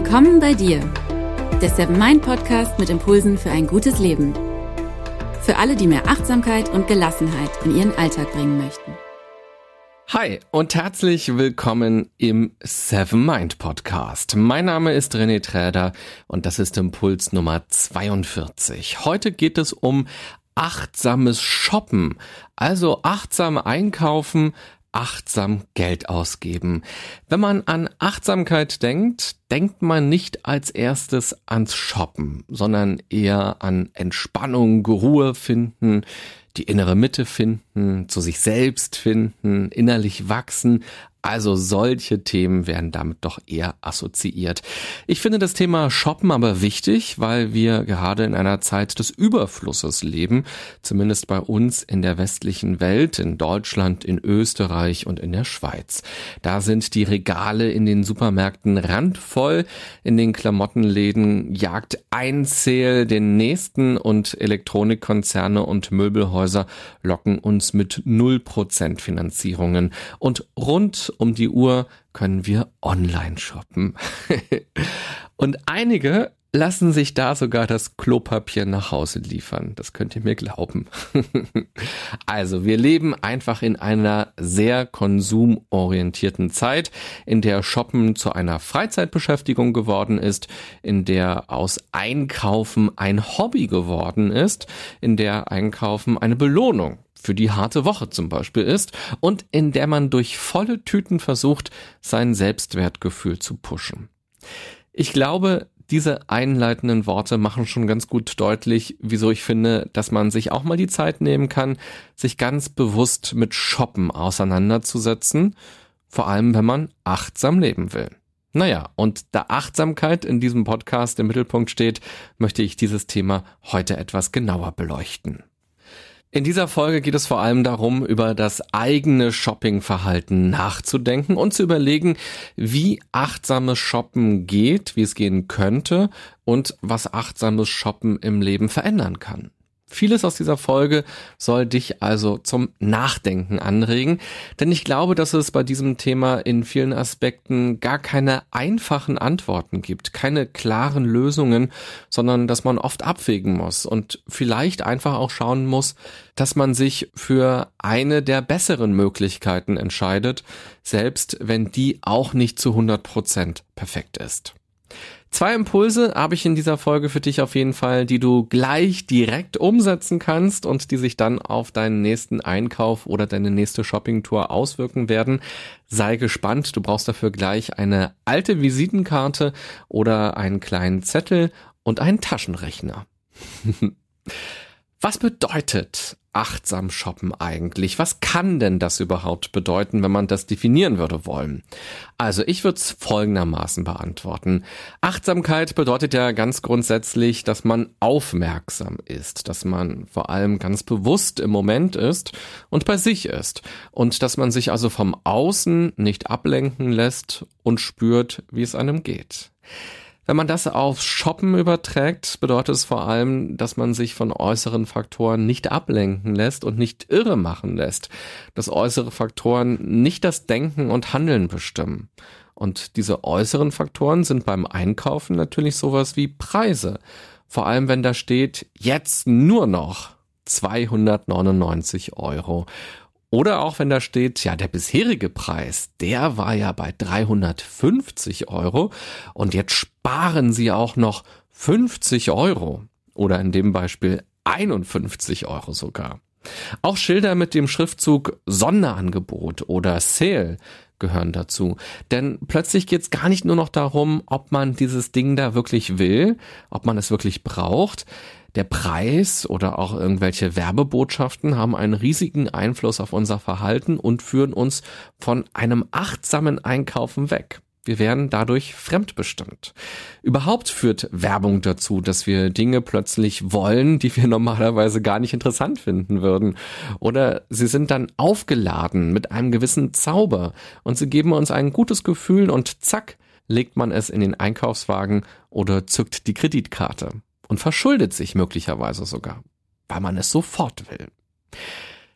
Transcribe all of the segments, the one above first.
Willkommen bei dir, der Seven Mind Podcast mit Impulsen für ein gutes Leben. Für alle, die mehr Achtsamkeit und Gelassenheit in ihren Alltag bringen möchten. Hi und herzlich willkommen im Seven Mind Podcast. Mein Name ist René Träder und das ist Impuls Nummer 42. Heute geht es um achtsames Shoppen, also achtsam einkaufen, achtsam Geld ausgeben. Wenn man an Achtsamkeit denkt, denkt man nicht als erstes ans Shoppen, sondern eher an Entspannung, Ruhe finden, die innere Mitte finden, zu sich selbst finden, innerlich wachsen, also solche Themen werden damit doch eher assoziiert. Ich finde das Thema Shoppen aber wichtig, weil wir gerade in einer Zeit des Überflusses leben, zumindest bei uns in der westlichen Welt, in Deutschland, in Österreich und in der Schweiz. Da sind die Regale in den Supermärkten randvoll, in den Klamottenläden jagt ein Sale den nächsten und Elektronikkonzerne und Möbelhäuser locken uns mit 0% Finanzierungen und rund um die Uhr können wir online shoppen. und einige lassen sich da sogar das Klopapier nach Hause liefern. Das könnt ihr mir glauben. also, wir leben einfach in einer sehr konsumorientierten Zeit, in der Shoppen zu einer Freizeitbeschäftigung geworden ist, in der aus Einkaufen ein Hobby geworden ist, in der Einkaufen eine Belohnung für die harte Woche zum Beispiel ist und in der man durch volle Tüten versucht, sein Selbstwertgefühl zu pushen. Ich glaube, diese einleitenden Worte machen schon ganz gut deutlich, wieso ich finde, dass man sich auch mal die Zeit nehmen kann, sich ganz bewusst mit Shoppen auseinanderzusetzen, vor allem wenn man achtsam leben will. Naja, und da Achtsamkeit in diesem Podcast im Mittelpunkt steht, möchte ich dieses Thema heute etwas genauer beleuchten. In dieser Folge geht es vor allem darum, über das eigene Shoppingverhalten nachzudenken und zu überlegen, wie achtsames Shoppen geht, wie es gehen könnte und was achtsames Shoppen im Leben verändern kann. Vieles aus dieser Folge soll dich also zum Nachdenken anregen, denn ich glaube, dass es bei diesem Thema in vielen Aspekten gar keine einfachen Antworten gibt, keine klaren Lösungen, sondern dass man oft abwägen muss und vielleicht einfach auch schauen muss, dass man sich für eine der besseren Möglichkeiten entscheidet, selbst wenn die auch nicht zu 100 Prozent perfekt ist. Zwei Impulse habe ich in dieser Folge für dich auf jeden Fall, die du gleich direkt umsetzen kannst und die sich dann auf deinen nächsten Einkauf oder deine nächste Shoppingtour auswirken werden. Sei gespannt, du brauchst dafür gleich eine alte Visitenkarte oder einen kleinen Zettel und einen Taschenrechner. Was bedeutet achtsam shoppen eigentlich? Was kann denn das überhaupt bedeuten, wenn man das definieren würde wollen? Also ich würde es folgendermaßen beantworten. Achtsamkeit bedeutet ja ganz grundsätzlich, dass man aufmerksam ist, dass man vor allem ganz bewusst im Moment ist und bei sich ist und dass man sich also vom Außen nicht ablenken lässt und spürt, wie es einem geht. Wenn man das aufs Shoppen überträgt, bedeutet es vor allem, dass man sich von äußeren Faktoren nicht ablenken lässt und nicht irre machen lässt, dass äußere Faktoren nicht das Denken und Handeln bestimmen. Und diese äußeren Faktoren sind beim Einkaufen natürlich sowas wie Preise. Vor allem, wenn da steht, jetzt nur noch 299 Euro. Oder auch wenn da steht, ja, der bisherige Preis, der war ja bei 350 Euro und jetzt sparen Sie auch noch 50 Euro. Oder in dem Beispiel 51 Euro sogar. Auch Schilder mit dem Schriftzug Sonderangebot oder Sale gehören dazu. Denn plötzlich geht es gar nicht nur noch darum, ob man dieses Ding da wirklich will, ob man es wirklich braucht der Preis oder auch irgendwelche Werbebotschaften haben einen riesigen Einfluss auf unser Verhalten und führen uns von einem achtsamen Einkaufen weg. Wir werden dadurch fremdbestimmt. Überhaupt führt Werbung dazu, dass wir Dinge plötzlich wollen, die wir normalerweise gar nicht interessant finden würden. Oder sie sind dann aufgeladen mit einem gewissen Zauber und sie geben uns ein gutes Gefühl und zack, legt man es in den Einkaufswagen oder zückt die Kreditkarte und verschuldet sich möglicherweise sogar, weil man es sofort will.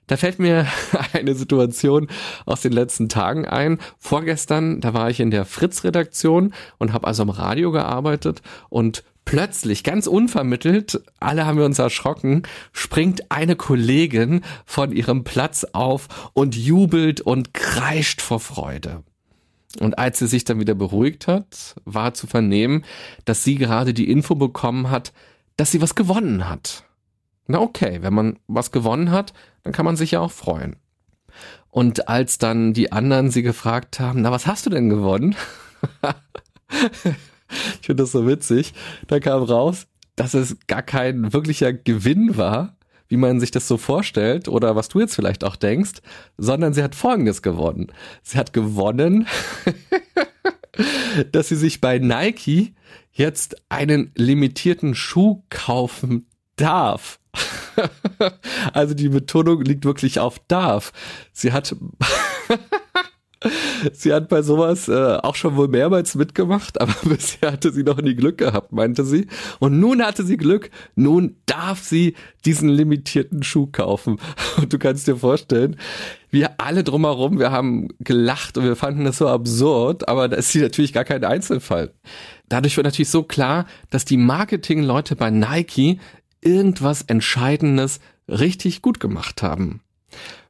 Da fällt mir eine Situation aus den letzten Tagen ein. Vorgestern, da war ich in der Fritz-Redaktion und habe also am Radio gearbeitet und plötzlich, ganz unvermittelt, alle haben wir uns erschrocken, springt eine Kollegin von ihrem Platz auf und jubelt und kreischt vor Freude. Und als sie sich dann wieder beruhigt hat, war zu vernehmen, dass sie gerade die Info bekommen hat, dass sie was gewonnen hat. Na okay, wenn man was gewonnen hat, dann kann man sich ja auch freuen. Und als dann die anderen sie gefragt haben, na was hast du denn gewonnen? ich finde das so witzig. Da kam raus, dass es gar kein wirklicher Gewinn war, wie man sich das so vorstellt oder was du jetzt vielleicht auch denkst, sondern sie hat Folgendes gewonnen. Sie hat gewonnen, dass sie sich bei Nike jetzt einen limitierten Schuh kaufen darf. also die Betonung liegt wirklich auf darf. Sie hat Sie hat bei sowas äh, auch schon wohl mehrmals mitgemacht, aber bisher hatte sie noch nie Glück gehabt, meinte sie. Und nun hatte sie Glück. Nun darf sie diesen limitierten Schuh kaufen. Und du kannst dir vorstellen, wir alle drumherum, wir haben gelacht und wir fanden das so absurd, aber da ist sie natürlich gar kein Einzelfall. Dadurch wird natürlich so klar, dass die Marketingleute bei Nike irgendwas Entscheidendes richtig gut gemacht haben.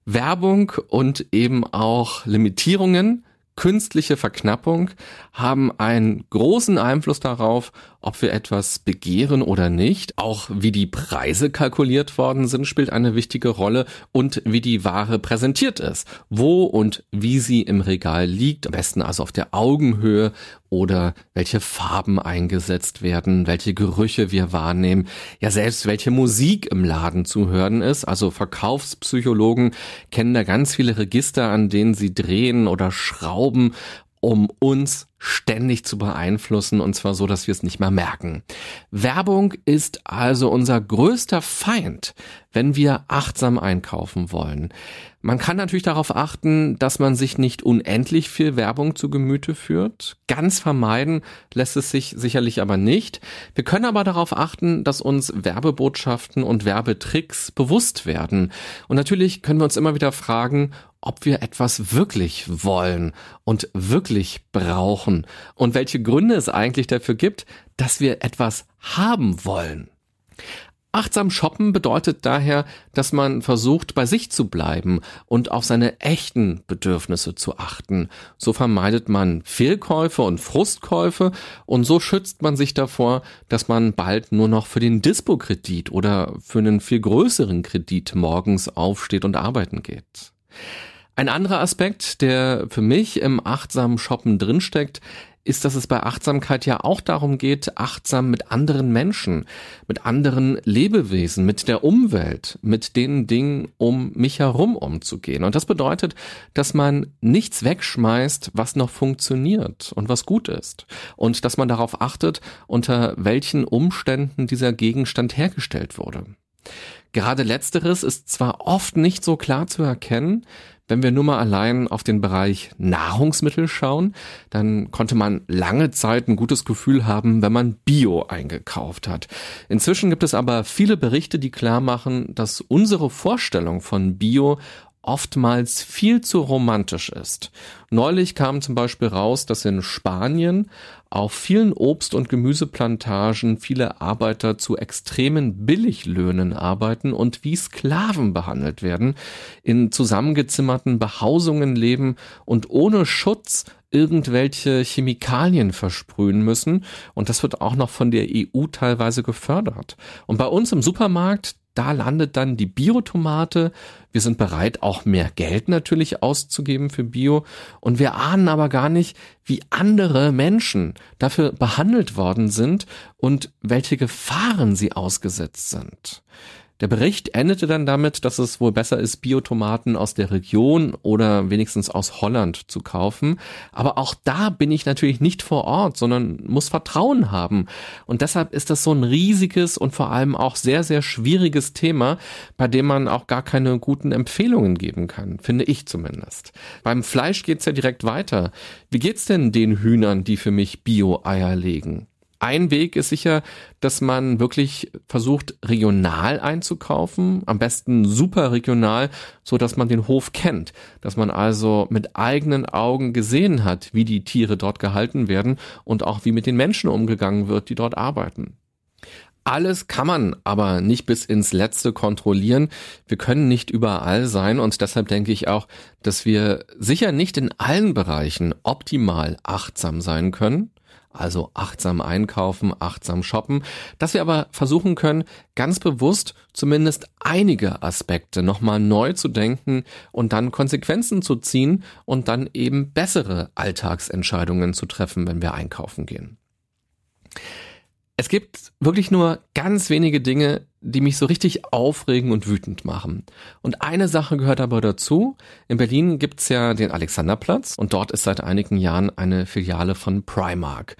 Werbung und eben auch Limitierungen, künstliche Verknappung haben einen großen Einfluss darauf, ob wir etwas begehren oder nicht. Auch wie die Preise kalkuliert worden sind, spielt eine wichtige Rolle und wie die Ware präsentiert ist. Wo und wie sie im Regal liegt. Am besten also auf der Augenhöhe oder welche Farben eingesetzt werden, welche Gerüche wir wahrnehmen. Ja, selbst welche Musik im Laden zu hören ist. Also Verkaufspsychologen kennen da ganz viele Register, an denen sie drehen oder schrauben um uns ständig zu beeinflussen und zwar so, dass wir es nicht mehr merken. Werbung ist also unser größter Feind, wenn wir achtsam einkaufen wollen. Man kann natürlich darauf achten, dass man sich nicht unendlich viel Werbung zu Gemüte führt. Ganz vermeiden lässt es sich sicherlich aber nicht. Wir können aber darauf achten, dass uns Werbebotschaften und Werbetricks bewusst werden. Und natürlich können wir uns immer wieder fragen, ob wir etwas wirklich wollen und wirklich brauchen und welche Gründe es eigentlich dafür gibt, dass wir etwas haben wollen. Achtsam shoppen bedeutet daher, dass man versucht, bei sich zu bleiben und auf seine echten Bedürfnisse zu achten. So vermeidet man Fehlkäufe und Frustkäufe und so schützt man sich davor, dass man bald nur noch für den Dispo-Kredit oder für einen viel größeren Kredit morgens aufsteht und arbeiten geht. Ein anderer Aspekt, der für mich im achtsamen Shoppen drinsteckt, ist, dass es bei Achtsamkeit ja auch darum geht, achtsam mit anderen Menschen, mit anderen Lebewesen, mit der Umwelt, mit den Dingen um mich herum umzugehen. Und das bedeutet, dass man nichts wegschmeißt, was noch funktioniert und was gut ist. Und dass man darauf achtet, unter welchen Umständen dieser Gegenstand hergestellt wurde. Gerade letzteres ist zwar oft nicht so klar zu erkennen, wenn wir nur mal allein auf den Bereich Nahrungsmittel schauen, dann konnte man lange Zeit ein gutes Gefühl haben, wenn man Bio eingekauft hat. Inzwischen gibt es aber viele Berichte, die klar machen, dass unsere Vorstellung von Bio oftmals viel zu romantisch ist. Neulich kam zum Beispiel raus, dass in Spanien auf vielen Obst- und Gemüseplantagen viele Arbeiter zu extremen Billiglöhnen arbeiten und wie Sklaven behandelt werden, in zusammengezimmerten Behausungen leben und ohne Schutz irgendwelche Chemikalien versprühen müssen. Und das wird auch noch von der EU teilweise gefördert. Und bei uns im Supermarkt, da landet dann die Biotomate. Wir sind bereit, auch mehr Geld natürlich auszugeben für Bio. Und wir ahnen aber gar nicht, wie andere Menschen dafür behandelt worden sind und welche Gefahren sie ausgesetzt sind. Der Bericht endete dann damit, dass es wohl besser ist, Biotomaten aus der Region oder wenigstens aus Holland zu kaufen. Aber auch da bin ich natürlich nicht vor Ort, sondern muss Vertrauen haben. Und deshalb ist das so ein riesiges und vor allem auch sehr, sehr schwieriges Thema, bei dem man auch gar keine guten Empfehlungen geben kann, finde ich zumindest. Beim Fleisch geht's ja direkt weiter. Wie geht's denn den Hühnern, die für mich Bio-Eier legen? Ein Weg ist sicher, dass man wirklich versucht, regional einzukaufen, am besten super regional, so dass man den Hof kennt, dass man also mit eigenen Augen gesehen hat, wie die Tiere dort gehalten werden und auch wie mit den Menschen umgegangen wird, die dort arbeiten. Alles kann man aber nicht bis ins Letzte kontrollieren. Wir können nicht überall sein und deshalb denke ich auch, dass wir sicher nicht in allen Bereichen optimal achtsam sein können. Also achtsam einkaufen, achtsam shoppen, dass wir aber versuchen können, ganz bewusst zumindest einige Aspekte nochmal neu zu denken und dann Konsequenzen zu ziehen und dann eben bessere Alltagsentscheidungen zu treffen, wenn wir einkaufen gehen. Es gibt wirklich nur ganz wenige Dinge, die mich so richtig aufregen und wütend machen. Und eine Sache gehört aber dazu. In Berlin gibt's ja den Alexanderplatz und dort ist seit einigen Jahren eine Filiale von Primark.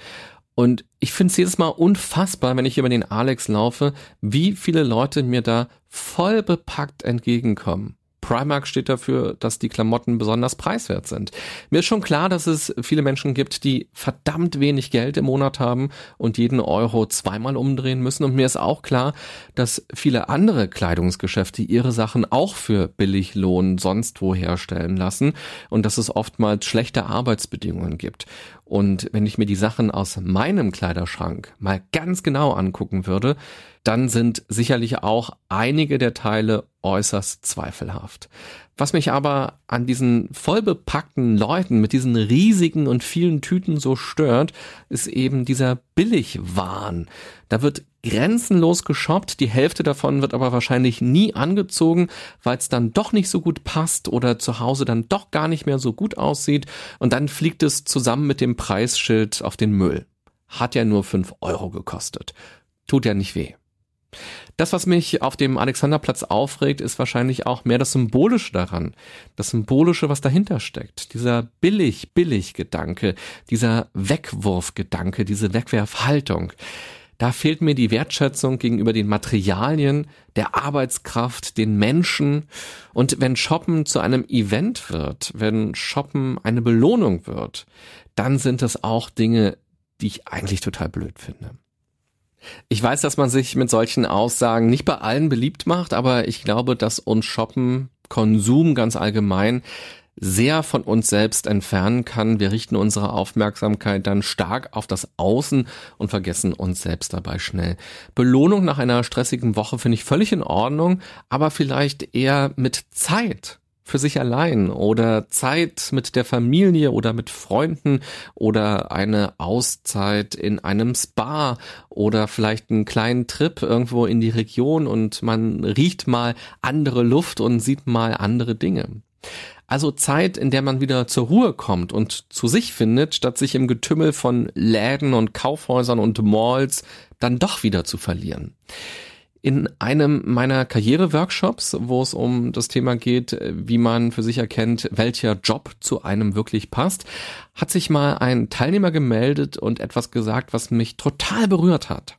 Und ich finde es jedes Mal unfassbar, wenn ich über den Alex laufe, wie viele Leute mir da voll bepackt entgegenkommen. Primark steht dafür, dass die Klamotten besonders preiswert sind. Mir ist schon klar, dass es viele Menschen gibt, die verdammt wenig Geld im Monat haben und jeden Euro zweimal umdrehen müssen. Und mir ist auch klar, dass viele andere Kleidungsgeschäfte ihre Sachen auch für Billiglohn sonst wo herstellen lassen und dass es oftmals schlechte Arbeitsbedingungen gibt. Und wenn ich mir die Sachen aus meinem Kleiderschrank mal ganz genau angucken würde, dann sind sicherlich auch einige der Teile äußerst zweifelhaft. Was mich aber an diesen vollbepackten Leuten mit diesen riesigen und vielen Tüten so stört, ist eben dieser Billigwahn. Da wird grenzenlos geshoppt, die Hälfte davon wird aber wahrscheinlich nie angezogen, weil es dann doch nicht so gut passt oder zu Hause dann doch gar nicht mehr so gut aussieht und dann fliegt es zusammen mit dem Preisschild auf den Müll. Hat ja nur fünf Euro gekostet. Tut ja nicht weh. Das, was mich auf dem Alexanderplatz aufregt, ist wahrscheinlich auch mehr das Symbolische daran. Das Symbolische, was dahinter steckt. Dieser billig, billig Gedanke, dieser Wegwurfgedanke, diese Wegwerfhaltung. Da fehlt mir die Wertschätzung gegenüber den Materialien, der Arbeitskraft, den Menschen. Und wenn Shoppen zu einem Event wird, wenn Shoppen eine Belohnung wird, dann sind das auch Dinge, die ich eigentlich total blöd finde. Ich weiß, dass man sich mit solchen Aussagen nicht bei allen beliebt macht, aber ich glaube, dass uns Shoppen, Konsum ganz allgemein sehr von uns selbst entfernen kann. Wir richten unsere Aufmerksamkeit dann stark auf das Außen und vergessen uns selbst dabei schnell. Belohnung nach einer stressigen Woche finde ich völlig in Ordnung, aber vielleicht eher mit Zeit für sich allein oder Zeit mit der Familie oder mit Freunden oder eine Auszeit in einem Spa oder vielleicht einen kleinen Trip irgendwo in die Region und man riecht mal andere Luft und sieht mal andere Dinge. Also Zeit, in der man wieder zur Ruhe kommt und zu sich findet, statt sich im Getümmel von Läden und Kaufhäusern und Malls dann doch wieder zu verlieren in einem meiner Karriereworkshops, wo es um das Thema geht, wie man für sich erkennt, welcher Job zu einem wirklich passt, hat sich mal ein Teilnehmer gemeldet und etwas gesagt, was mich total berührt hat.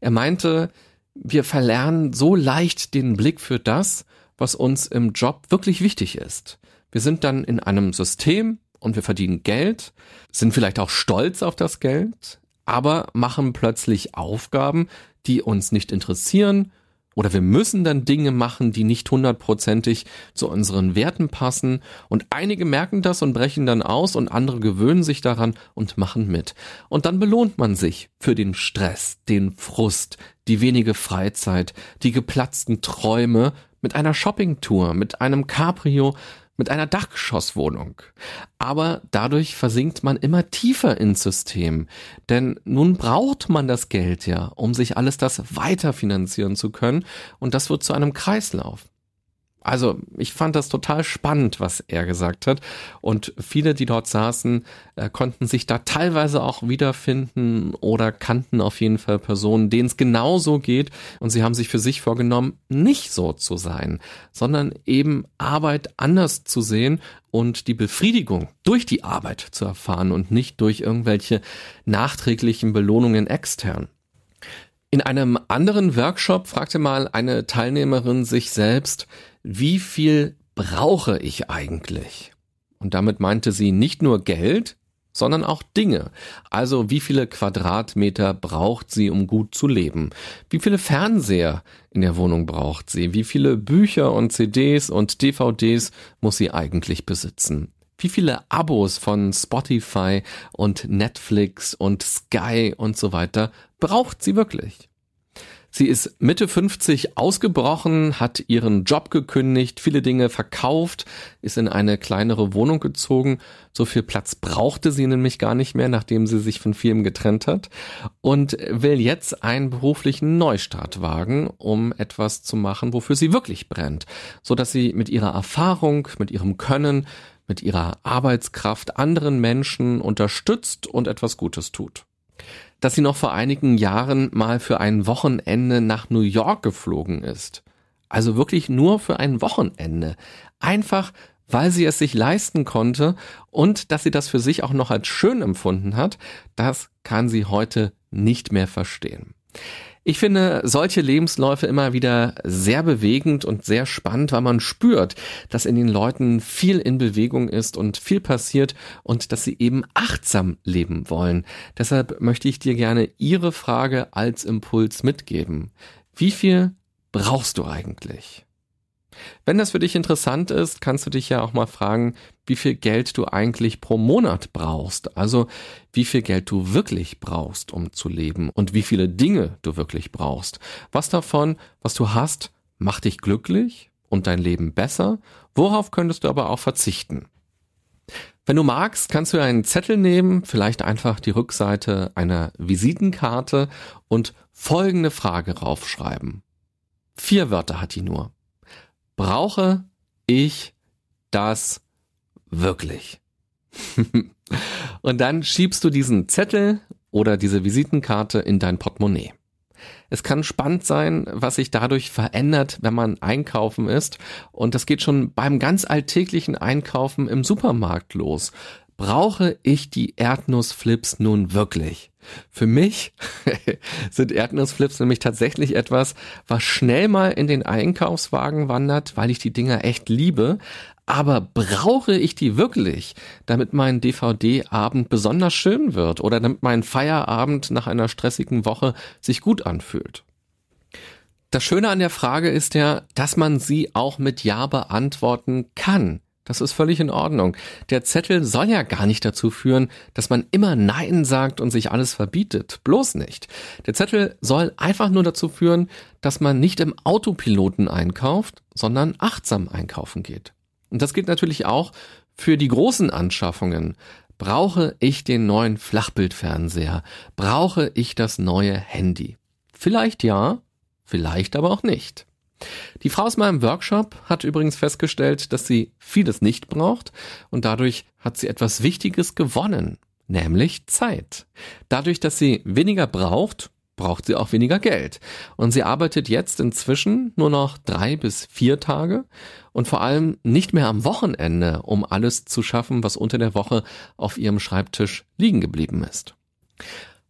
Er meinte, wir verlernen so leicht den Blick für das, was uns im Job wirklich wichtig ist. Wir sind dann in einem System und wir verdienen Geld, sind vielleicht auch stolz auf das Geld, aber machen plötzlich Aufgaben, die uns nicht interessieren, oder wir müssen dann Dinge machen, die nicht hundertprozentig zu unseren Werten passen. Und einige merken das und brechen dann aus und andere gewöhnen sich daran und machen mit. Und dann belohnt man sich für den Stress, den Frust, die wenige Freizeit, die geplatzten Träume mit einer Shoppingtour, mit einem Cabrio, mit einer Dachgeschosswohnung. Aber dadurch versinkt man immer tiefer ins System. Denn nun braucht man das Geld ja, um sich alles das weiter finanzieren zu können. Und das wird zu einem Kreislauf. Also ich fand das total spannend, was er gesagt hat. Und viele, die dort saßen, äh, konnten sich da teilweise auch wiederfinden oder kannten auf jeden Fall Personen, denen es genauso geht. Und sie haben sich für sich vorgenommen, nicht so zu sein, sondern eben Arbeit anders zu sehen und die Befriedigung durch die Arbeit zu erfahren und nicht durch irgendwelche nachträglichen Belohnungen extern. In einem anderen Workshop fragte mal eine Teilnehmerin sich selbst, wie viel brauche ich eigentlich? Und damit meinte sie nicht nur Geld, sondern auch Dinge. Also wie viele Quadratmeter braucht sie, um gut zu leben? Wie viele Fernseher in der Wohnung braucht sie? Wie viele Bücher und CDs und DVDs muss sie eigentlich besitzen? Wie viele Abos von Spotify und Netflix und Sky und so weiter braucht sie wirklich? Sie ist Mitte 50 ausgebrochen, hat ihren Job gekündigt, viele Dinge verkauft, ist in eine kleinere Wohnung gezogen. So viel Platz brauchte sie nämlich gar nicht mehr, nachdem sie sich von vielem getrennt hat und will jetzt einen beruflichen Neustart wagen, um etwas zu machen, wofür sie wirklich brennt, so dass sie mit ihrer Erfahrung, mit ihrem Können, mit ihrer Arbeitskraft anderen Menschen unterstützt und etwas Gutes tut dass sie noch vor einigen Jahren mal für ein Wochenende nach New York geflogen ist. Also wirklich nur für ein Wochenende. Einfach, weil sie es sich leisten konnte und dass sie das für sich auch noch als schön empfunden hat, das kann sie heute nicht mehr verstehen. Ich finde solche Lebensläufe immer wieder sehr bewegend und sehr spannend, weil man spürt, dass in den Leuten viel in Bewegung ist und viel passiert und dass sie eben achtsam leben wollen. Deshalb möchte ich dir gerne Ihre Frage als Impuls mitgeben. Wie viel brauchst du eigentlich? Wenn das für dich interessant ist, kannst du dich ja auch mal fragen, wie viel Geld du eigentlich pro Monat brauchst. Also wie viel Geld du wirklich brauchst, um zu leben und wie viele Dinge du wirklich brauchst. Was davon, was du hast, macht dich glücklich und dein Leben besser? Worauf könntest du aber auch verzichten? Wenn du magst, kannst du einen Zettel nehmen, vielleicht einfach die Rückseite einer Visitenkarte und folgende Frage raufschreiben. Vier Wörter hat die nur brauche ich das wirklich? und dann schiebst du diesen Zettel oder diese Visitenkarte in dein Portemonnaie. Es kann spannend sein, was sich dadurch verändert, wenn man einkaufen ist. Und das geht schon beim ganz alltäglichen Einkaufen im Supermarkt los. Brauche ich die Erdnussflips nun wirklich? Für mich sind Erdnussflips nämlich tatsächlich etwas, was schnell mal in den Einkaufswagen wandert, weil ich die Dinger echt liebe. Aber brauche ich die wirklich, damit mein DVD-Abend besonders schön wird oder damit mein Feierabend nach einer stressigen Woche sich gut anfühlt? Das Schöne an der Frage ist ja, dass man sie auch mit Ja beantworten kann. Das ist völlig in Ordnung. Der Zettel soll ja gar nicht dazu führen, dass man immer Nein sagt und sich alles verbietet. Bloß nicht. Der Zettel soll einfach nur dazu führen, dass man nicht im Autopiloten einkauft, sondern achtsam einkaufen geht. Und das gilt natürlich auch für die großen Anschaffungen. Brauche ich den neuen Flachbildfernseher? Brauche ich das neue Handy? Vielleicht ja, vielleicht aber auch nicht. Die Frau aus meinem Workshop hat übrigens festgestellt, dass sie vieles nicht braucht und dadurch hat sie etwas Wichtiges gewonnen, nämlich Zeit. Dadurch, dass sie weniger braucht, braucht sie auch weniger Geld. Und sie arbeitet jetzt inzwischen nur noch drei bis vier Tage und vor allem nicht mehr am Wochenende, um alles zu schaffen, was unter der Woche auf ihrem Schreibtisch liegen geblieben ist.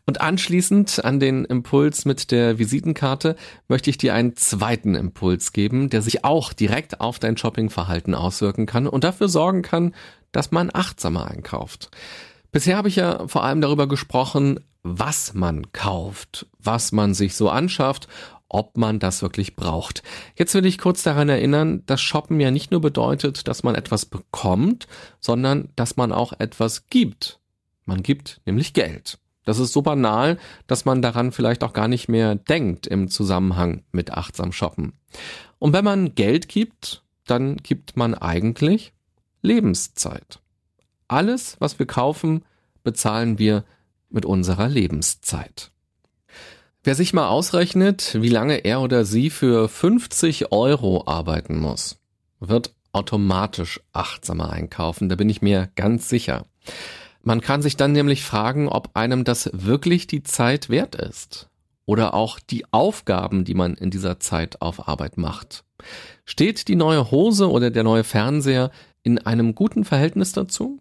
Und anschließend an den Impuls mit der Visitenkarte möchte ich dir einen zweiten Impuls geben, der sich auch direkt auf dein Shoppingverhalten auswirken kann und dafür sorgen kann, dass man achtsamer einkauft. Bisher habe ich ja vor allem darüber gesprochen, was man kauft, was man sich so anschafft, ob man das wirklich braucht. Jetzt will ich kurz daran erinnern, dass Shoppen ja nicht nur bedeutet, dass man etwas bekommt, sondern dass man auch etwas gibt. Man gibt nämlich Geld. Das ist so banal, dass man daran vielleicht auch gar nicht mehr denkt im Zusammenhang mit achtsam shoppen. Und wenn man Geld gibt, dann gibt man eigentlich Lebenszeit. Alles, was wir kaufen, bezahlen wir mit unserer Lebenszeit. Wer sich mal ausrechnet, wie lange er oder sie für 50 Euro arbeiten muss, wird automatisch achtsamer einkaufen, da bin ich mir ganz sicher. Man kann sich dann nämlich fragen, ob einem das wirklich die Zeit wert ist. Oder auch die Aufgaben, die man in dieser Zeit auf Arbeit macht. Steht die neue Hose oder der neue Fernseher in einem guten Verhältnis dazu?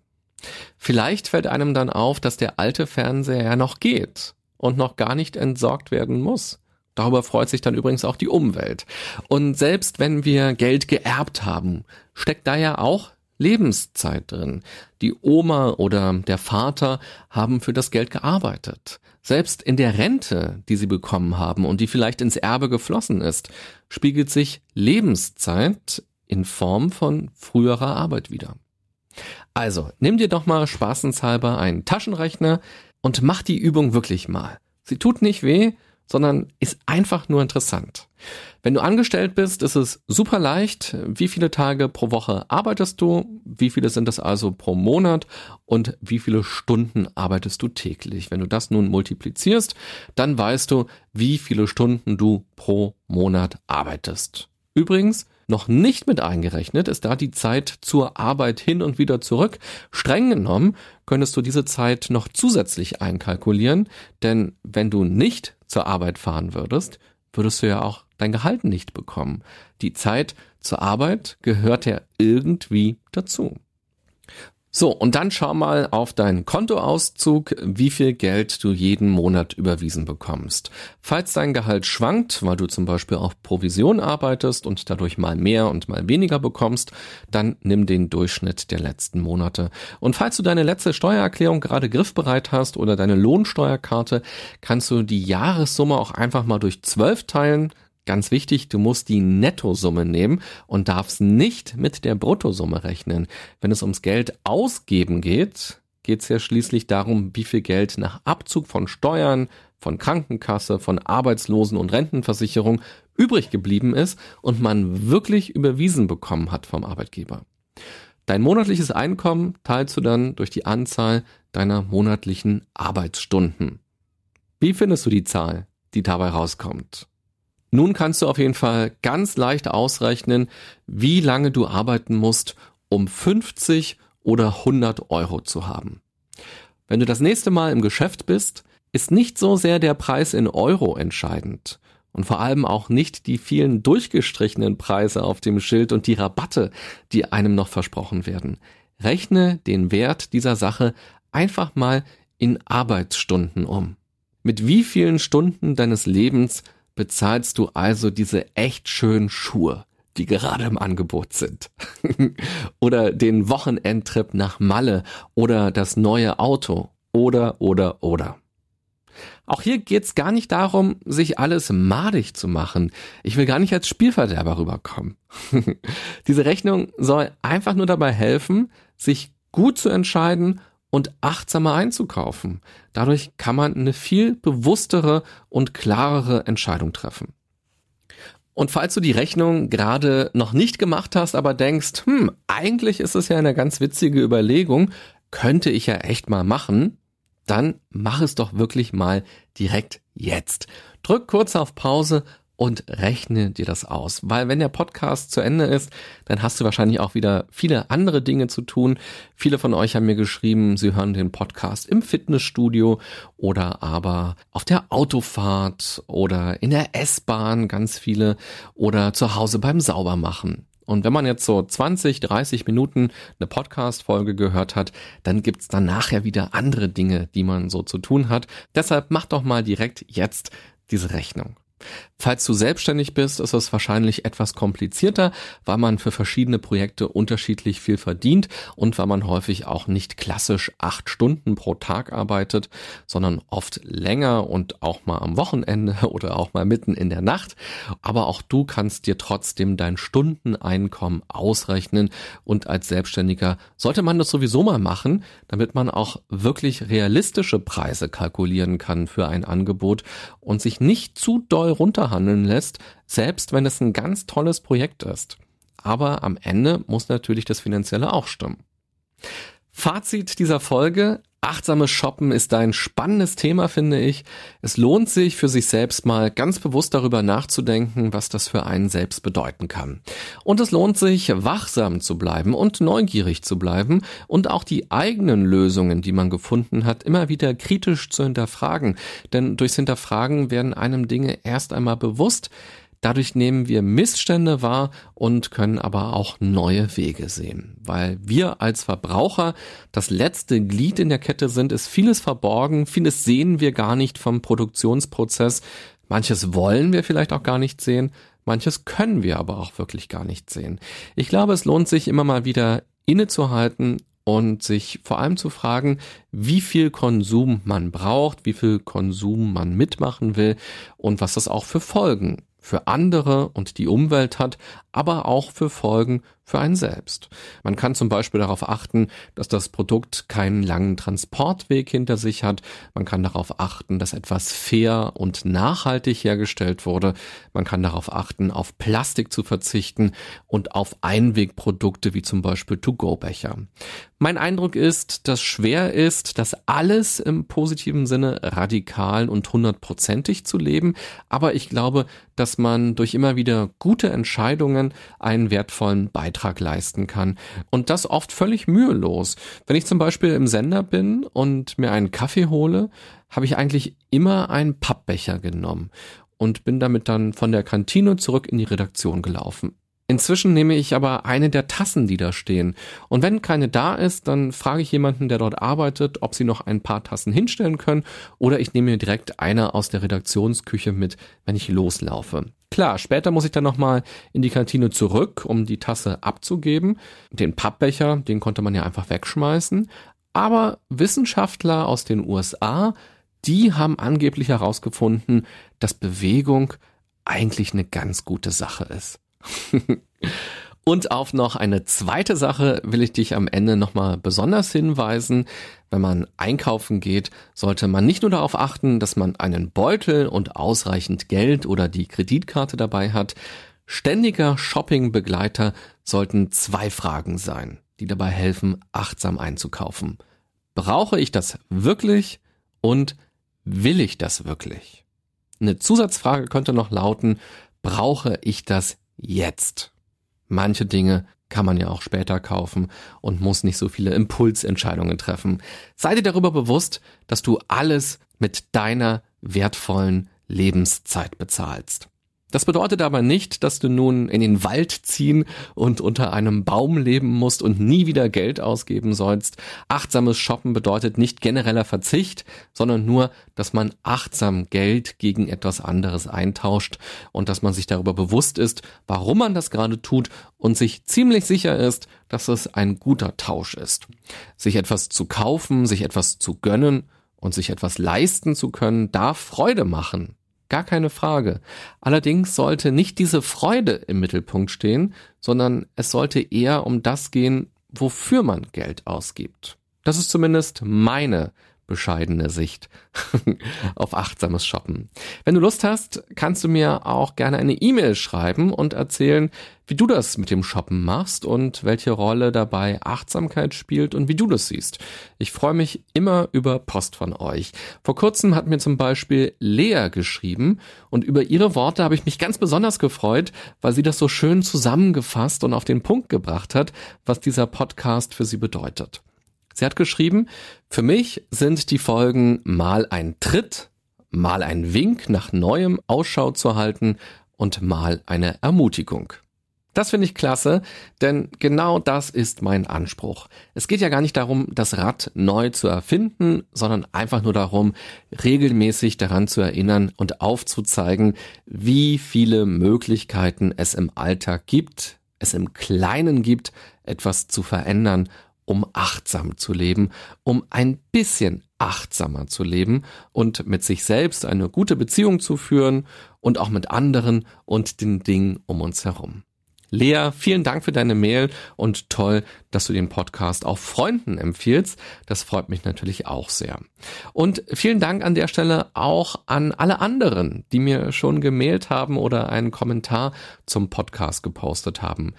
Vielleicht fällt einem dann auf, dass der alte Fernseher ja noch geht und noch gar nicht entsorgt werden muss. Darüber freut sich dann übrigens auch die Umwelt. Und selbst wenn wir Geld geerbt haben, steckt da ja auch Lebenszeit drin. Die Oma oder der Vater haben für das Geld gearbeitet. Selbst in der Rente, die sie bekommen haben und die vielleicht ins Erbe geflossen ist, spiegelt sich Lebenszeit in Form von früherer Arbeit wieder. Also, nimm dir doch mal spaßenshalber einen Taschenrechner und mach die Übung wirklich mal. Sie tut nicht weh, sondern ist einfach nur interessant. Wenn du angestellt bist, ist es super leicht. Wie viele Tage pro Woche arbeitest du? Wie viele sind es also pro Monat? Und wie viele Stunden arbeitest du täglich? Wenn du das nun multiplizierst, dann weißt du, wie viele Stunden du pro Monat arbeitest. Übrigens, noch nicht mit eingerechnet ist da die Zeit zur Arbeit hin und wieder zurück. Streng genommen könntest du diese Zeit noch zusätzlich einkalkulieren, denn wenn du nicht zur Arbeit fahren würdest, würdest du ja auch dein Gehalt nicht bekommen. Die Zeit zur Arbeit gehört ja irgendwie dazu. So, und dann schau mal auf deinen Kontoauszug, wie viel Geld du jeden Monat überwiesen bekommst. Falls dein Gehalt schwankt, weil du zum Beispiel auf Provision arbeitest und dadurch mal mehr und mal weniger bekommst, dann nimm den Durchschnitt der letzten Monate. Und falls du deine letzte Steuererklärung gerade griffbereit hast oder deine Lohnsteuerkarte, kannst du die Jahressumme auch einfach mal durch zwölf teilen, Ganz wichtig, du musst die Nettosumme nehmen und darfst nicht mit der Bruttosumme rechnen. Wenn es ums Geld ausgeben geht, geht es ja schließlich darum, wie viel Geld nach Abzug von Steuern, von Krankenkasse, von Arbeitslosen- und Rentenversicherung übrig geblieben ist und man wirklich überwiesen bekommen hat vom Arbeitgeber. Dein monatliches Einkommen teilst du dann durch die Anzahl deiner monatlichen Arbeitsstunden. Wie findest du die Zahl, die dabei rauskommt? Nun kannst du auf jeden Fall ganz leicht ausrechnen, wie lange du arbeiten musst, um 50 oder 100 Euro zu haben. Wenn du das nächste Mal im Geschäft bist, ist nicht so sehr der Preis in Euro entscheidend und vor allem auch nicht die vielen durchgestrichenen Preise auf dem Schild und die Rabatte, die einem noch versprochen werden. Rechne den Wert dieser Sache einfach mal in Arbeitsstunden um. Mit wie vielen Stunden deines Lebens bezahlst du also diese echt schönen Schuhe, die gerade im Angebot sind. oder den Wochenendtrip nach Malle oder das neue Auto oder oder oder. Auch hier geht's gar nicht darum, sich alles madig zu machen. Ich will gar nicht als Spielverderber rüberkommen. Diese Rechnung soll einfach nur dabei helfen, sich gut zu entscheiden und achtsamer einzukaufen. Dadurch kann man eine viel bewusstere und klarere Entscheidung treffen. Und falls du die Rechnung gerade noch nicht gemacht hast, aber denkst, hm, eigentlich ist es ja eine ganz witzige Überlegung, könnte ich ja echt mal machen, dann mach es doch wirklich mal direkt jetzt. Drück kurz auf Pause und rechne dir das aus. Weil wenn der Podcast zu Ende ist, dann hast du wahrscheinlich auch wieder viele andere Dinge zu tun. Viele von euch haben mir geschrieben, sie hören den Podcast im Fitnessstudio oder aber auf der Autofahrt oder in der S-Bahn, ganz viele oder zu Hause beim Saubermachen. Und wenn man jetzt so 20, 30 Minuten eine Podcast-Folge gehört hat, dann gibt's dann nachher wieder andere Dinge, die man so zu tun hat. Deshalb mach doch mal direkt jetzt diese Rechnung. Falls du selbstständig bist, ist es wahrscheinlich etwas komplizierter, weil man für verschiedene Projekte unterschiedlich viel verdient und weil man häufig auch nicht klassisch acht Stunden pro Tag arbeitet, sondern oft länger und auch mal am Wochenende oder auch mal mitten in der Nacht. Aber auch du kannst dir trotzdem dein Stundeneinkommen ausrechnen und als Selbstständiger sollte man das sowieso mal machen, damit man auch wirklich realistische Preise kalkulieren kann für ein Angebot und sich nicht zu doll runter runterhandeln lässt, selbst wenn es ein ganz tolles Projekt ist. Aber am Ende muss natürlich das Finanzielle auch stimmen. Fazit dieser Folge. Achtsames Shoppen ist ein spannendes Thema, finde ich. Es lohnt sich für sich selbst mal ganz bewusst darüber nachzudenken, was das für einen selbst bedeuten kann. Und es lohnt sich, wachsam zu bleiben und neugierig zu bleiben und auch die eigenen Lösungen, die man gefunden hat, immer wieder kritisch zu hinterfragen. Denn durchs Hinterfragen werden einem Dinge erst einmal bewusst, Dadurch nehmen wir Missstände wahr und können aber auch neue Wege sehen. Weil wir als Verbraucher das letzte Glied in der Kette sind, ist vieles verborgen, vieles sehen wir gar nicht vom Produktionsprozess, manches wollen wir vielleicht auch gar nicht sehen, manches können wir aber auch wirklich gar nicht sehen. Ich glaube, es lohnt sich immer mal wieder innezuhalten und sich vor allem zu fragen, wie viel Konsum man braucht, wie viel Konsum man mitmachen will und was das auch für Folgen für andere und die Umwelt hat, aber auch für Folgen für einen selbst. Man kann zum Beispiel darauf achten, dass das Produkt keinen langen Transportweg hinter sich hat. Man kann darauf achten, dass etwas fair und nachhaltig hergestellt wurde. Man kann darauf achten, auf Plastik zu verzichten und auf Einwegprodukte wie zum Beispiel To-Go-Becher. Mein Eindruck ist, dass schwer ist, das alles im positiven Sinne radikal und hundertprozentig zu leben. Aber ich glaube, dass man durch immer wieder gute Entscheidungen einen wertvollen Beitrag Beitrag leisten kann. Und das oft völlig mühelos. Wenn ich zum Beispiel im Sender bin und mir einen Kaffee hole, habe ich eigentlich immer einen Pappbecher genommen und bin damit dann von der Kantine zurück in die Redaktion gelaufen. Inzwischen nehme ich aber eine der Tassen, die da stehen. Und wenn keine da ist, dann frage ich jemanden, der dort arbeitet, ob sie noch ein paar Tassen hinstellen können oder ich nehme mir direkt eine aus der Redaktionsküche mit, wenn ich loslaufe. Klar, später muss ich dann nochmal in die Kantine zurück, um die Tasse abzugeben. Den Pappbecher, den konnte man ja einfach wegschmeißen. Aber Wissenschaftler aus den USA, die haben angeblich herausgefunden, dass Bewegung eigentlich eine ganz gute Sache ist. Und auf noch eine zweite Sache will ich dich am Ende nochmal besonders hinweisen. Wenn man einkaufen geht, sollte man nicht nur darauf achten, dass man einen Beutel und ausreichend Geld oder die Kreditkarte dabei hat. Ständiger Shoppingbegleiter sollten zwei Fragen sein, die dabei helfen, achtsam einzukaufen. Brauche ich das wirklich und will ich das wirklich? Eine Zusatzfrage könnte noch lauten, brauche ich das jetzt? Manche Dinge kann man ja auch später kaufen und muss nicht so viele Impulsentscheidungen treffen. Sei dir darüber bewusst, dass du alles mit deiner wertvollen Lebenszeit bezahlst. Das bedeutet aber nicht, dass du nun in den Wald ziehen und unter einem Baum leben musst und nie wieder Geld ausgeben sollst. Achtsames Shoppen bedeutet nicht genereller Verzicht, sondern nur, dass man achtsam Geld gegen etwas anderes eintauscht und dass man sich darüber bewusst ist, warum man das gerade tut und sich ziemlich sicher ist, dass es ein guter Tausch ist. Sich etwas zu kaufen, sich etwas zu gönnen und sich etwas leisten zu können, darf Freude machen. Gar keine Frage. Allerdings sollte nicht diese Freude im Mittelpunkt stehen, sondern es sollte eher um das gehen, wofür man Geld ausgibt. Das ist zumindest meine bescheidene Sicht auf achtsames Shoppen. Wenn du Lust hast, kannst du mir auch gerne eine E-Mail schreiben und erzählen, wie du das mit dem Shoppen machst und welche Rolle dabei Achtsamkeit spielt und wie du das siehst. Ich freue mich immer über Post von euch. Vor kurzem hat mir zum Beispiel Lea geschrieben und über ihre Worte habe ich mich ganz besonders gefreut, weil sie das so schön zusammengefasst und auf den Punkt gebracht hat, was dieser Podcast für sie bedeutet. Sie hat geschrieben, für mich sind die Folgen mal ein Tritt, mal ein Wink nach neuem Ausschau zu halten und mal eine Ermutigung. Das finde ich klasse, denn genau das ist mein Anspruch. Es geht ja gar nicht darum, das Rad neu zu erfinden, sondern einfach nur darum, regelmäßig daran zu erinnern und aufzuzeigen, wie viele Möglichkeiten es im Alltag gibt, es im Kleinen gibt, etwas zu verändern um achtsam zu leben, um ein bisschen achtsamer zu leben und mit sich selbst eine gute Beziehung zu führen und auch mit anderen und den Dingen um uns herum. Lea, vielen Dank für deine Mail und toll, dass du den Podcast auch Freunden empfiehlst. Das freut mich natürlich auch sehr. Und vielen Dank an der Stelle auch an alle anderen, die mir schon gemailt haben oder einen Kommentar zum Podcast gepostet haben.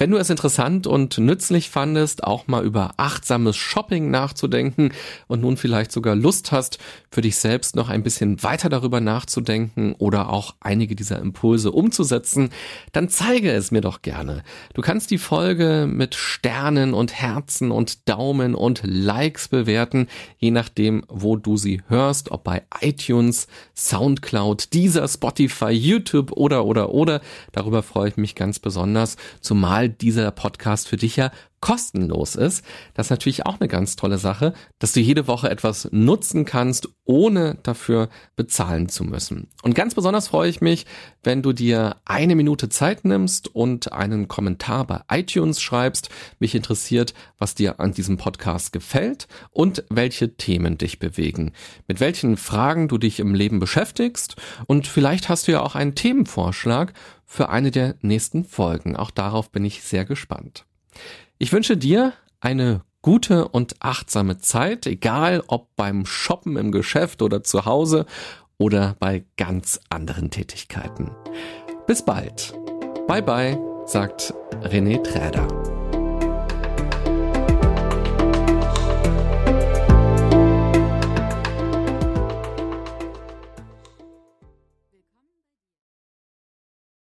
Wenn du es interessant und nützlich fandest, auch mal über achtsames Shopping nachzudenken und nun vielleicht sogar Lust hast, für dich selbst noch ein bisschen weiter darüber nachzudenken oder auch einige dieser Impulse umzusetzen, dann zeige es mir doch gerne. Du kannst die Folge mit Sternen und Herzen und Daumen und Likes bewerten, je nachdem, wo du sie hörst, ob bei iTunes, Soundcloud, dieser Spotify, YouTube oder oder oder. Darüber freue ich mich ganz besonders, zumal dieser Podcast für dich ja kostenlos ist. Das ist natürlich auch eine ganz tolle Sache, dass du jede Woche etwas nutzen kannst, ohne dafür bezahlen zu müssen. Und ganz besonders freue ich mich, wenn du dir eine Minute Zeit nimmst und einen Kommentar bei iTunes schreibst. Mich interessiert, was dir an diesem Podcast gefällt und welche Themen dich bewegen, mit welchen Fragen du dich im Leben beschäftigst und vielleicht hast du ja auch einen Themenvorschlag für eine der nächsten Folgen. Auch darauf bin ich sehr gespannt. Ich wünsche dir eine gute und achtsame Zeit, egal ob beim Shoppen im Geschäft oder zu Hause oder bei ganz anderen Tätigkeiten. Bis bald. Bye bye, sagt René Träder.